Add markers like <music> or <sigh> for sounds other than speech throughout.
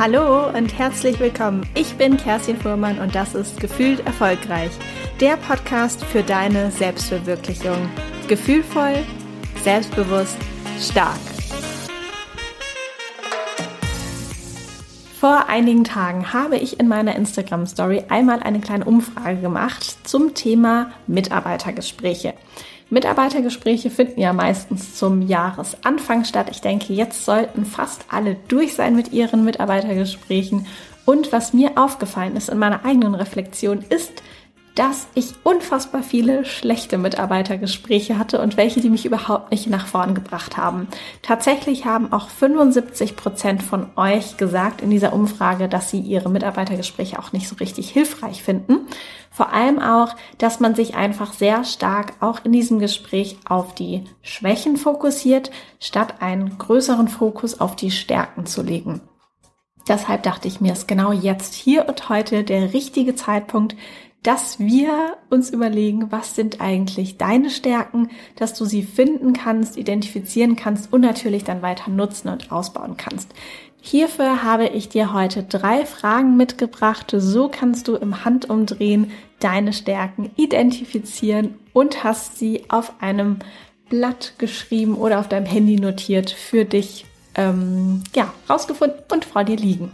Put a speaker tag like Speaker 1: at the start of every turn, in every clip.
Speaker 1: Hallo und herzlich willkommen. Ich bin Kerstin Fuhrmann und das ist Gefühlt Erfolgreich, der Podcast für deine Selbstverwirklichung. Gefühlvoll, selbstbewusst, stark. Vor einigen Tagen habe ich in meiner Instagram Story einmal eine kleine Umfrage gemacht zum Thema Mitarbeitergespräche. Mitarbeitergespräche finden ja meistens zum Jahresanfang statt. Ich denke, jetzt sollten fast alle durch sein mit ihren Mitarbeitergesprächen. Und was mir aufgefallen ist in meiner eigenen Reflexion ist, dass ich unfassbar viele schlechte Mitarbeitergespräche hatte und welche, die mich überhaupt nicht nach vorn gebracht haben. Tatsächlich haben auch 75 Prozent von euch gesagt in dieser Umfrage, dass sie ihre Mitarbeitergespräche auch nicht so richtig hilfreich finden. Vor allem auch, dass man sich einfach sehr stark auch in diesem Gespräch auf die Schwächen fokussiert, statt einen größeren Fokus auf die Stärken zu legen. Deshalb dachte ich mir, ist genau jetzt, hier und heute der richtige Zeitpunkt, dass wir uns überlegen, was sind eigentlich deine Stärken, dass du sie finden kannst, identifizieren kannst und natürlich dann weiter nutzen und ausbauen kannst. Hierfür habe ich dir heute drei Fragen mitgebracht. So kannst du im Handumdrehen deine Stärken identifizieren und hast sie auf einem Blatt geschrieben oder auf deinem Handy notiert für dich ähm, ja, rausgefunden und vor dir liegen.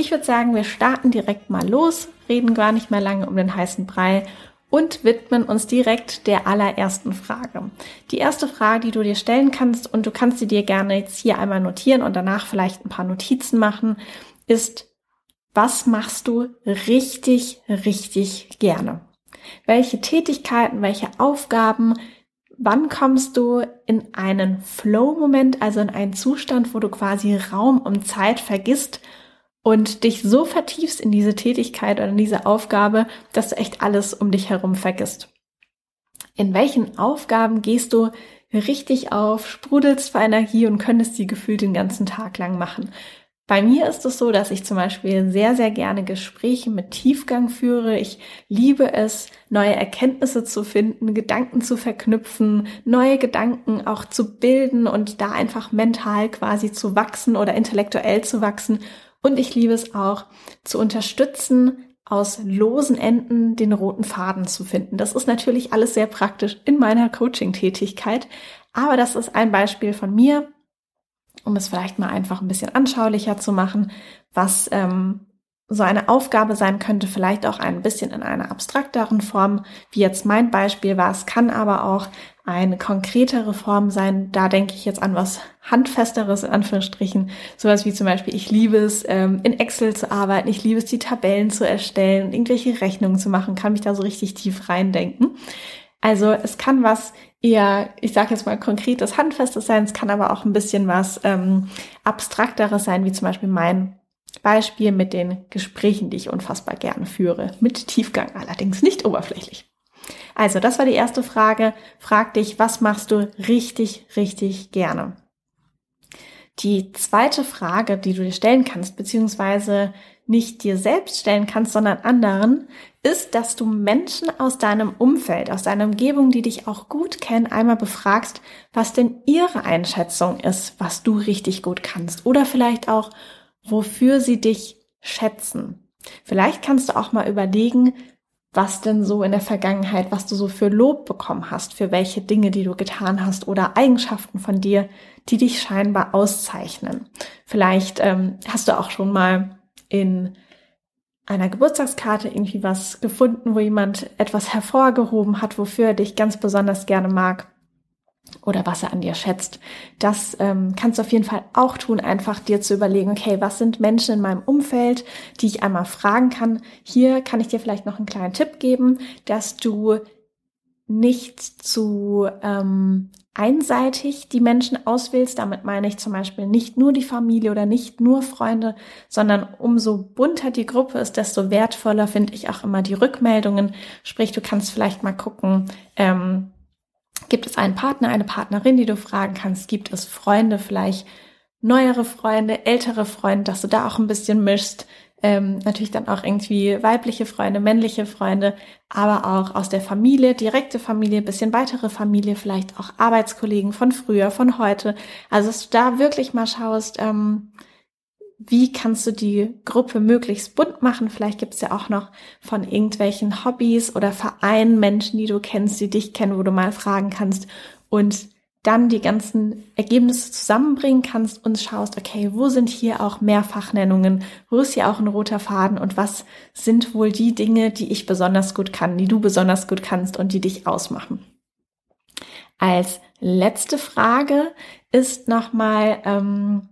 Speaker 1: Ich würde sagen, wir starten direkt mal los, reden gar nicht mehr lange um den heißen Brei und widmen uns direkt der allerersten Frage. Die erste Frage, die du dir stellen kannst, und du kannst sie dir gerne jetzt hier einmal notieren und danach vielleicht ein paar Notizen machen, ist, was machst du richtig, richtig gerne? Welche Tätigkeiten, welche Aufgaben, wann kommst du in einen Flow-Moment, also in einen Zustand, wo du quasi Raum und Zeit vergisst und dich so vertiefst in diese Tätigkeit oder in diese Aufgabe, dass du echt alles um dich herum vergisst. In welchen Aufgaben gehst du richtig auf, sprudelst vor Energie und könntest sie gefühlt den ganzen Tag lang machen? Bei mir ist es so, dass ich zum Beispiel sehr, sehr gerne Gespräche mit Tiefgang führe. Ich liebe es, neue Erkenntnisse zu finden, Gedanken zu verknüpfen, neue Gedanken auch zu bilden und da einfach mental quasi zu wachsen oder intellektuell zu wachsen und ich liebe es auch zu unterstützen, aus losen Enden den roten Faden zu finden. Das ist natürlich alles sehr praktisch in meiner Coaching-Tätigkeit, aber das ist ein Beispiel von mir, um es vielleicht mal einfach ein bisschen anschaulicher zu machen, was ähm, so eine Aufgabe sein könnte, vielleicht auch ein bisschen in einer abstrakteren Form, wie jetzt mein Beispiel war. Es kann aber auch eine konkretere Form sein. Da denke ich jetzt an was Handfesteres, in Anführungsstrichen. Sowas wie zum Beispiel, ich liebe es, ähm, in Excel zu arbeiten. Ich liebe es, die Tabellen zu erstellen und irgendwelche Rechnungen zu machen. Kann mich da so richtig tief reindenken. Also es kann was eher, ich sage jetzt mal konkretes, handfestes sein. Es kann aber auch ein bisschen was ähm, abstrakteres sein, wie zum Beispiel mein Beispiel mit den Gesprächen, die ich unfassbar gerne führe. Mit Tiefgang, allerdings nicht oberflächlich. Also, das war die erste Frage. Frag dich, was machst du richtig, richtig gerne? Die zweite Frage, die du dir stellen kannst, beziehungsweise nicht dir selbst stellen kannst, sondern anderen, ist, dass du Menschen aus deinem Umfeld, aus deiner Umgebung, die dich auch gut kennen, einmal befragst, was denn ihre Einschätzung ist, was du richtig gut kannst. Oder vielleicht auch, wofür sie dich schätzen. Vielleicht kannst du auch mal überlegen, was denn so in der Vergangenheit, was du so für Lob bekommen hast, für welche Dinge, die du getan hast oder Eigenschaften von dir, die dich scheinbar auszeichnen. Vielleicht ähm, hast du auch schon mal in einer Geburtstagskarte irgendwie was gefunden, wo jemand etwas hervorgehoben hat, wofür er dich ganz besonders gerne mag oder was er an dir schätzt. Das ähm, kannst du auf jeden Fall auch tun, einfach dir zu überlegen, okay, was sind Menschen in meinem Umfeld, die ich einmal fragen kann. Hier kann ich dir vielleicht noch einen kleinen Tipp geben, dass du nicht zu ähm, einseitig die Menschen auswählst. Damit meine ich zum Beispiel nicht nur die Familie oder nicht nur Freunde, sondern umso bunter die Gruppe ist, desto wertvoller finde ich auch immer die Rückmeldungen. Sprich, du kannst vielleicht mal gucken, ähm, Gibt es einen Partner, eine Partnerin, die du fragen kannst? Gibt es Freunde, vielleicht neuere Freunde, ältere Freunde, dass du da auch ein bisschen mischst? Ähm, natürlich dann auch irgendwie weibliche Freunde, männliche Freunde, aber auch aus der Familie, direkte Familie, bisschen weitere Familie, vielleicht auch Arbeitskollegen von früher, von heute. Also dass du da wirklich mal schaust, ähm, wie kannst du die Gruppe möglichst bunt machen? Vielleicht gibt es ja auch noch von irgendwelchen Hobbys oder Vereinen Menschen, die du kennst, die dich kennen, wo du mal fragen kannst und dann die ganzen Ergebnisse zusammenbringen kannst und schaust, okay, wo sind hier auch Mehrfachnennungen, wo ist hier auch ein roter Faden und was sind wohl die Dinge, die ich besonders gut kann, die du besonders gut kannst und die dich ausmachen. Als letzte Frage ist nochmal, ähm,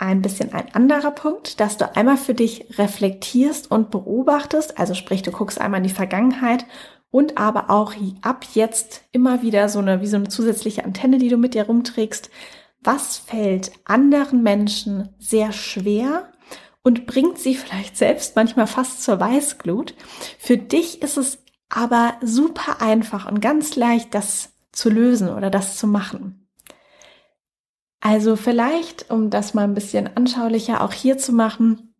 Speaker 1: ein bisschen ein anderer Punkt, dass du einmal für dich reflektierst und beobachtest, also sprich, du guckst einmal in die Vergangenheit und aber auch ab jetzt immer wieder so eine, wie so eine zusätzliche Antenne, die du mit dir rumträgst. Was fällt anderen Menschen sehr schwer und bringt sie vielleicht selbst manchmal fast zur Weißglut? Für dich ist es aber super einfach und ganz leicht, das zu lösen oder das zu machen. Also vielleicht, um das mal ein bisschen anschaulicher auch hier zu machen,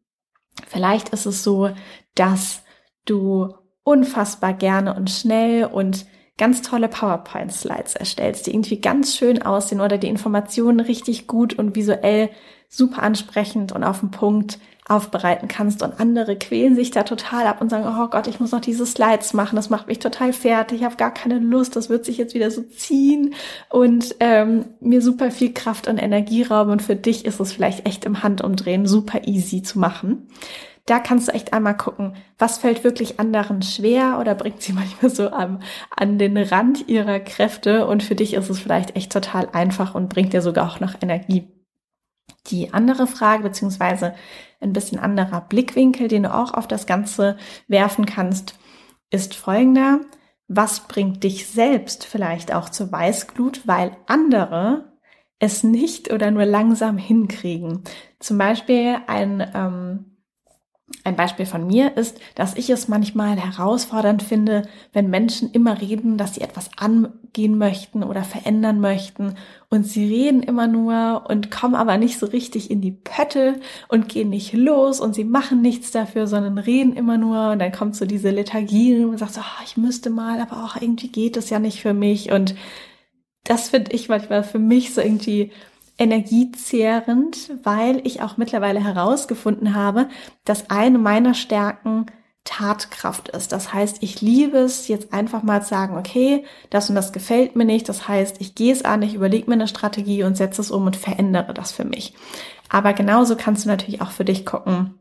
Speaker 1: vielleicht ist es so, dass du unfassbar gerne und schnell und ganz tolle PowerPoint-Slides erstellst, die irgendwie ganz schön aussehen oder die Informationen richtig gut und visuell super ansprechend und auf den Punkt aufbereiten kannst und andere quälen sich da total ab und sagen, oh Gott, ich muss noch diese Slides machen, das macht mich total fertig, ich habe gar keine Lust, das wird sich jetzt wieder so ziehen und ähm, mir super viel Kraft und Energie rauben und für dich ist es vielleicht echt im Handumdrehen super easy zu machen. Da kannst du echt einmal gucken, was fällt wirklich anderen schwer oder bringt sie <laughs> manchmal so am, an den Rand ihrer Kräfte und für dich ist es vielleicht echt total einfach und bringt dir sogar auch noch Energie. Die andere Frage, beziehungsweise ein bisschen anderer Blickwinkel, den du auch auf das Ganze werfen kannst, ist folgender. Was bringt dich selbst vielleicht auch zur Weißglut, weil andere es nicht oder nur langsam hinkriegen? Zum Beispiel ein ähm, ein Beispiel von mir ist, dass ich es manchmal herausfordernd finde, wenn Menschen immer reden, dass sie etwas angehen möchten oder verändern möchten. Und sie reden immer nur und kommen aber nicht so richtig in die Pötte und gehen nicht los und sie machen nichts dafür, sondern reden immer nur. Und dann kommt so diese Lethargie und sagt so, oh, ich müsste mal, aber auch irgendwie geht es ja nicht für mich. Und das finde ich manchmal für mich so irgendwie energiezehrend, weil ich auch mittlerweile herausgefunden habe, dass eine meiner Stärken Tatkraft ist. Das heißt, ich liebe es jetzt einfach mal zu sagen, okay, das und das gefällt mir nicht. Das heißt, ich gehe es an, ich überlege mir eine Strategie und setze es um und verändere das für mich. Aber genauso kannst du natürlich auch für dich gucken,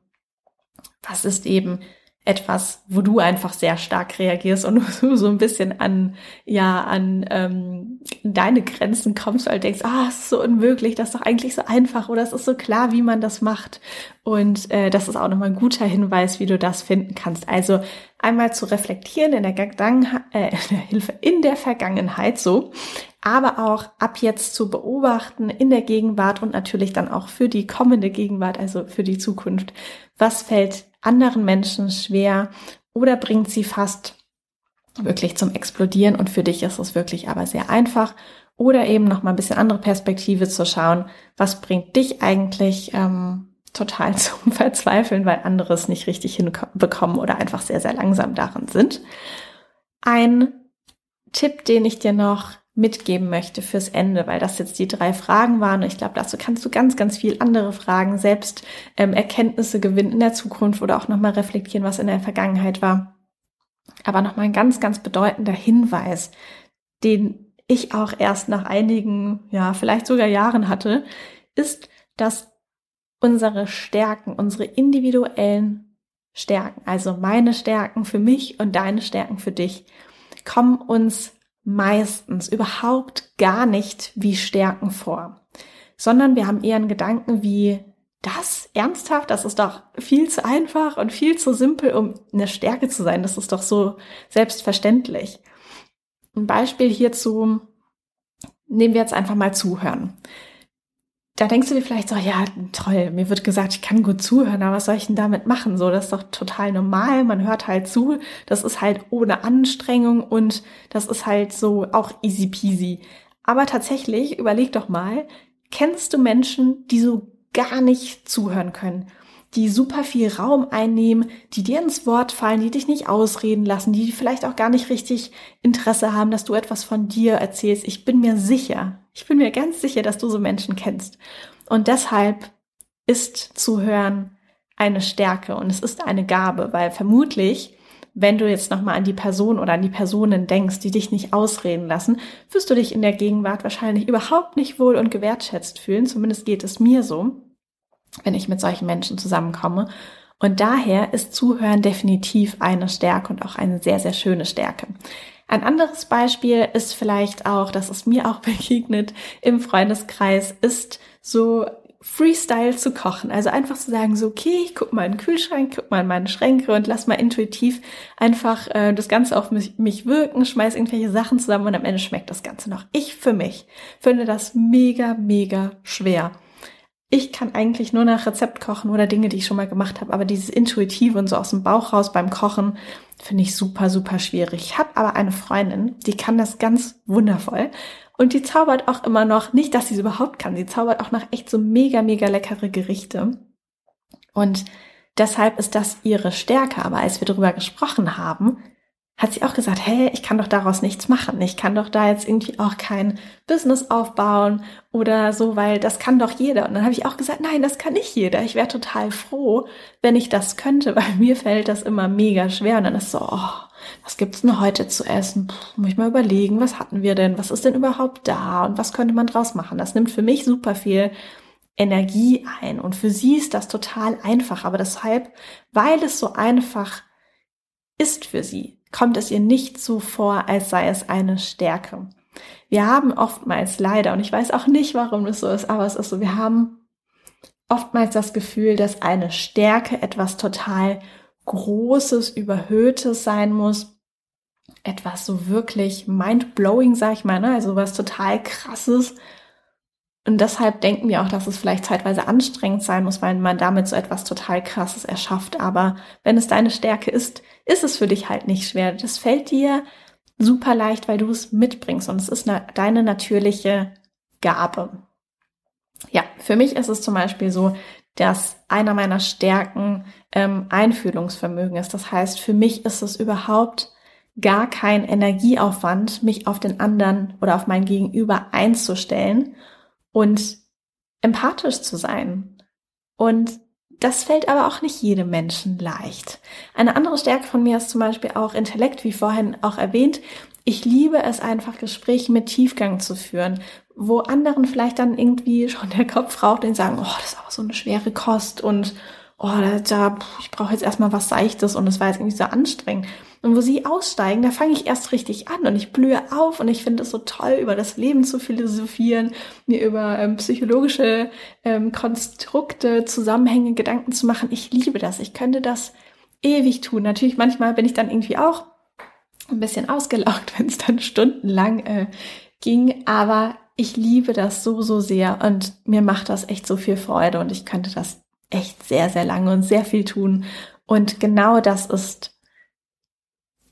Speaker 1: was ist eben etwas, wo du einfach sehr stark reagierst und <laughs> so ein bisschen an, ja, an ähm, deine Grenzen kommst, weil du denkst, ah, es ist so unmöglich, das ist doch eigentlich so einfach oder es ist so klar, wie man das macht. Und äh, das ist auch nochmal ein guter Hinweis, wie du das finden kannst. Also einmal zu reflektieren in der, Gedanken äh, Hilfe in der Vergangenheit so, aber auch ab jetzt zu beobachten in der Gegenwart und natürlich dann auch für die kommende Gegenwart, also für die Zukunft. Was fällt anderen Menschen schwer oder bringt sie fast wirklich zum Explodieren und für dich ist es wirklich aber sehr einfach. Oder eben noch mal ein bisschen andere Perspektive zu schauen, was bringt dich eigentlich ähm, total <laughs> zum Verzweifeln, weil andere es nicht richtig hinbekommen oder einfach sehr, sehr langsam darin sind. Ein Tipp, den ich dir noch mitgeben möchte fürs Ende, weil das jetzt die drei Fragen waren. Und ich glaube, dazu kannst du ganz, ganz viel andere Fragen, selbst ähm, Erkenntnisse gewinnen in der Zukunft oder auch nochmal reflektieren, was in der Vergangenheit war. Aber nochmal ein ganz, ganz bedeutender Hinweis, den ich auch erst nach einigen, ja, vielleicht sogar Jahren hatte, ist, dass unsere Stärken, unsere individuellen Stärken, also meine Stärken für mich und deine Stärken für dich, kommen uns meistens überhaupt gar nicht wie Stärken vor, sondern wir haben eher einen Gedanken wie, das ernsthaft, das ist doch viel zu einfach und viel zu simpel, um eine Stärke zu sein. Das ist doch so selbstverständlich. Ein Beispiel hierzu nehmen wir jetzt einfach mal zuhören da denkst du dir vielleicht so, ja, toll, mir wird gesagt, ich kann gut zuhören, aber was soll ich denn damit machen? So, das ist doch total normal, man hört halt zu, das ist halt ohne Anstrengung und das ist halt so auch easy peasy. Aber tatsächlich, überleg doch mal, kennst du Menschen, die so gar nicht zuhören können? die super viel Raum einnehmen, die dir ins Wort fallen, die dich nicht ausreden lassen, die vielleicht auch gar nicht richtig Interesse haben, dass du etwas von dir erzählst. Ich bin mir sicher, ich bin mir ganz sicher, dass du so Menschen kennst. Und deshalb ist Zuhören eine Stärke und es ist eine Gabe, weil vermutlich, wenn du jetzt nochmal an die Person oder an die Personen denkst, die dich nicht ausreden lassen, wirst du dich in der Gegenwart wahrscheinlich überhaupt nicht wohl und gewertschätzt fühlen. Zumindest geht es mir so, wenn ich mit solchen Menschen zusammenkomme. Und daher ist Zuhören definitiv eine Stärke und auch eine sehr, sehr schöne Stärke. Ein anderes Beispiel ist vielleicht auch, das ist mir auch <laughs> begegnet im Freundeskreis, ist so Freestyle zu kochen. Also einfach zu sagen, so, okay, ich guck mal in den Kühlschrank, guck mal in meine Schränke und lass mal intuitiv einfach äh, das Ganze auf mich, mich wirken, schmeiß irgendwelche Sachen zusammen und am Ende schmeckt das Ganze noch. Ich für mich finde das mega, mega schwer. Ich kann eigentlich nur nach Rezept kochen oder Dinge, die ich schon mal gemacht habe, aber dieses Intuitive und so aus dem Bauch raus beim Kochen finde ich super, super schwierig. Ich habe aber eine Freundin, die kann das ganz wundervoll und die zaubert auch immer noch, nicht, dass sie es überhaupt kann, sie zaubert auch noch echt so mega, mega leckere Gerichte. Und deshalb ist das ihre Stärke. Aber als wir darüber gesprochen haben, hat sie auch gesagt, hey, ich kann doch daraus nichts machen. Ich kann doch da jetzt irgendwie auch kein Business aufbauen oder so, weil das kann doch jeder. Und dann habe ich auch gesagt, nein, das kann nicht jeder. Ich wäre total froh, wenn ich das könnte, <laughs> weil mir fällt das immer mega schwer. Und dann ist so, oh, was gibt's denn heute zu essen? Puh, muss ich mal überlegen, was hatten wir denn? Was ist denn überhaupt da? Und was könnte man draus machen? Das nimmt für mich super viel Energie ein. Und für sie ist das total einfach. Aber deshalb, weil es so einfach ist für sie, kommt es ihr nicht so vor, als sei es eine Stärke. Wir haben oftmals leider, und ich weiß auch nicht, warum das so ist, aber es ist so, wir haben oftmals das Gefühl, dass eine Stärke etwas total Großes, Überhöhtes sein muss. Etwas so wirklich mind-blowing, sag ich mal, ne? also was total krasses. Und deshalb denken wir auch, dass es vielleicht zeitweise anstrengend sein muss, weil man damit so etwas total krasses erschafft. Aber wenn es deine Stärke ist, ist es für dich halt nicht schwer. Das fällt dir super leicht, weil du es mitbringst und es ist eine, deine natürliche Gabe. Ja, für mich ist es zum Beispiel so, dass einer meiner Stärken ähm, Einfühlungsvermögen ist. Das heißt, für mich ist es überhaupt gar kein Energieaufwand, mich auf den anderen oder auf mein Gegenüber einzustellen und empathisch zu sein. Und das fällt aber auch nicht jedem Menschen leicht. Eine andere Stärke von mir ist zum Beispiel auch Intellekt, wie vorhin auch erwähnt. Ich liebe es einfach, Gespräche mit Tiefgang zu führen, wo anderen vielleicht dann irgendwie schon der Kopf raucht und sagen, oh, das ist aber so eine schwere Kost und oh, da, ich brauche jetzt erstmal was Seichtes und es war jetzt irgendwie so anstrengend. Und wo sie aussteigen, da fange ich erst richtig an und ich blühe auf und ich finde es so toll, über das Leben zu philosophieren, mir über ähm, psychologische ähm, Konstrukte, Zusammenhänge, Gedanken zu machen. Ich liebe das. Ich könnte das ewig tun. Natürlich, manchmal bin ich dann irgendwie auch ein bisschen ausgelaugt, <laughs> wenn es dann stundenlang äh, ging, aber ich liebe das so, so sehr und mir macht das echt so viel Freude und ich könnte das echt sehr, sehr lange und sehr viel tun. Und genau das ist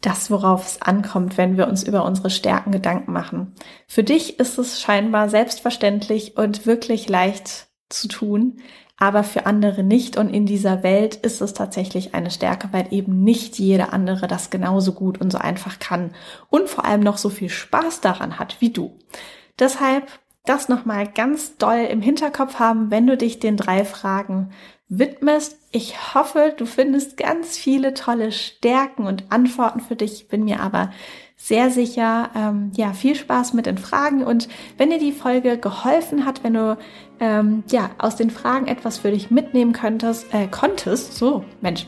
Speaker 1: das, worauf es ankommt, wenn wir uns über unsere Stärken Gedanken machen. Für dich ist es scheinbar selbstverständlich und wirklich leicht zu tun, aber für andere nicht. Und in dieser Welt ist es tatsächlich eine Stärke, weil eben nicht jeder andere das genauso gut und so einfach kann und vor allem noch so viel Spaß daran hat wie du. Deshalb das nochmal ganz doll im Hinterkopf haben, wenn du dich den drei Fragen widmest. Ich hoffe, du findest ganz viele tolle Stärken und Antworten für dich. Bin mir aber sehr sicher. Ähm, ja, viel Spaß mit den Fragen und wenn dir die Folge geholfen hat, wenn du ähm, ja aus den Fragen etwas für dich mitnehmen könntest, äh, konntest, so Mensch,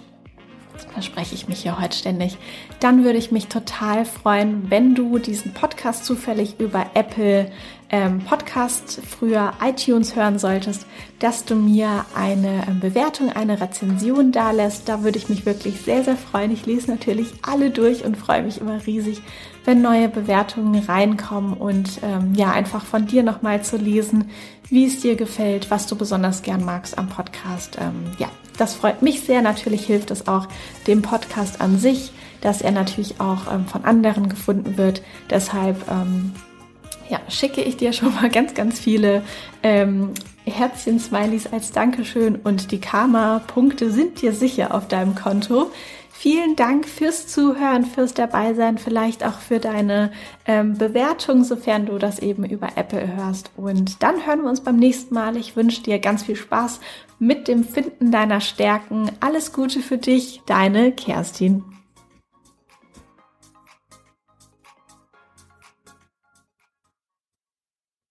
Speaker 1: da spreche ich mich hier heute ständig, dann würde ich mich total freuen, wenn du diesen Podcast zufällig über Apple ähm, Podcast, früher iTunes hören solltest, dass du mir eine ähm, Bewertung, eine Rezension da lässt. Da würde ich mich wirklich sehr, sehr freuen. Ich lese natürlich alle durch und freue mich immer riesig, wenn neue Bewertungen reinkommen und ähm, ja, einfach von dir nochmal zu lesen, wie es dir gefällt, was du besonders gern magst am Podcast. Ähm, ja, das freut mich sehr. Natürlich hilft es auch dem Podcast an sich, dass er natürlich auch ähm, von anderen gefunden wird. Deshalb ähm, ja, schicke ich dir schon mal ganz, ganz viele ähm, Herzchen-Smileys als Dankeschön und die Karma-Punkte sind dir sicher auf deinem Konto. Vielen Dank fürs Zuhören, fürs Dabeisein, vielleicht auch für deine ähm, Bewertung, sofern du das eben über Apple hörst. Und dann hören wir uns beim nächsten Mal. Ich wünsche dir ganz viel Spaß mit dem Finden deiner Stärken. Alles Gute für dich, deine Kerstin.